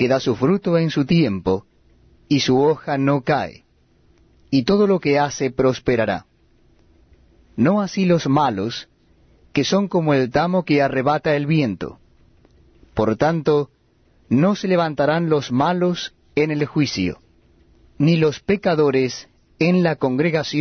que da su fruto en su tiempo, y su hoja no cae, y todo lo que hace prosperará. No así los malos, que son como el tamo que arrebata el viento. Por tanto, no se levantarán los malos en el juicio, ni los pecadores en la congregación